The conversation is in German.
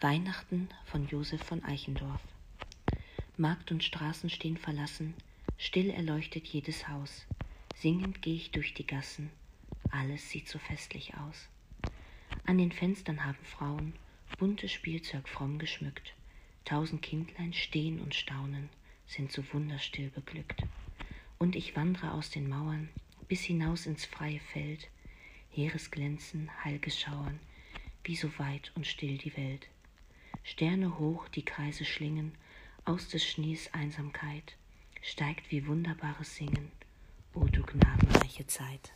Weihnachten von Josef von Eichendorff. Markt und Straßen stehen verlassen, still erleuchtet jedes Haus. Singend geh ich durch die Gassen, alles sieht so festlich aus. An den Fenstern haben Frauen buntes Spielzeug fromm geschmückt. Tausend Kindlein stehen und staunen, sind so wunderstill beglückt. Und ich wandre aus den Mauern bis hinaus ins freie Feld, Heeresglänzen, Heilgeschauern, wie so weit und still die Welt. Sterne hoch die Kreise schlingen, aus des Schnees Einsamkeit steigt wie wunderbares Singen, o du gnadenreiche Zeit.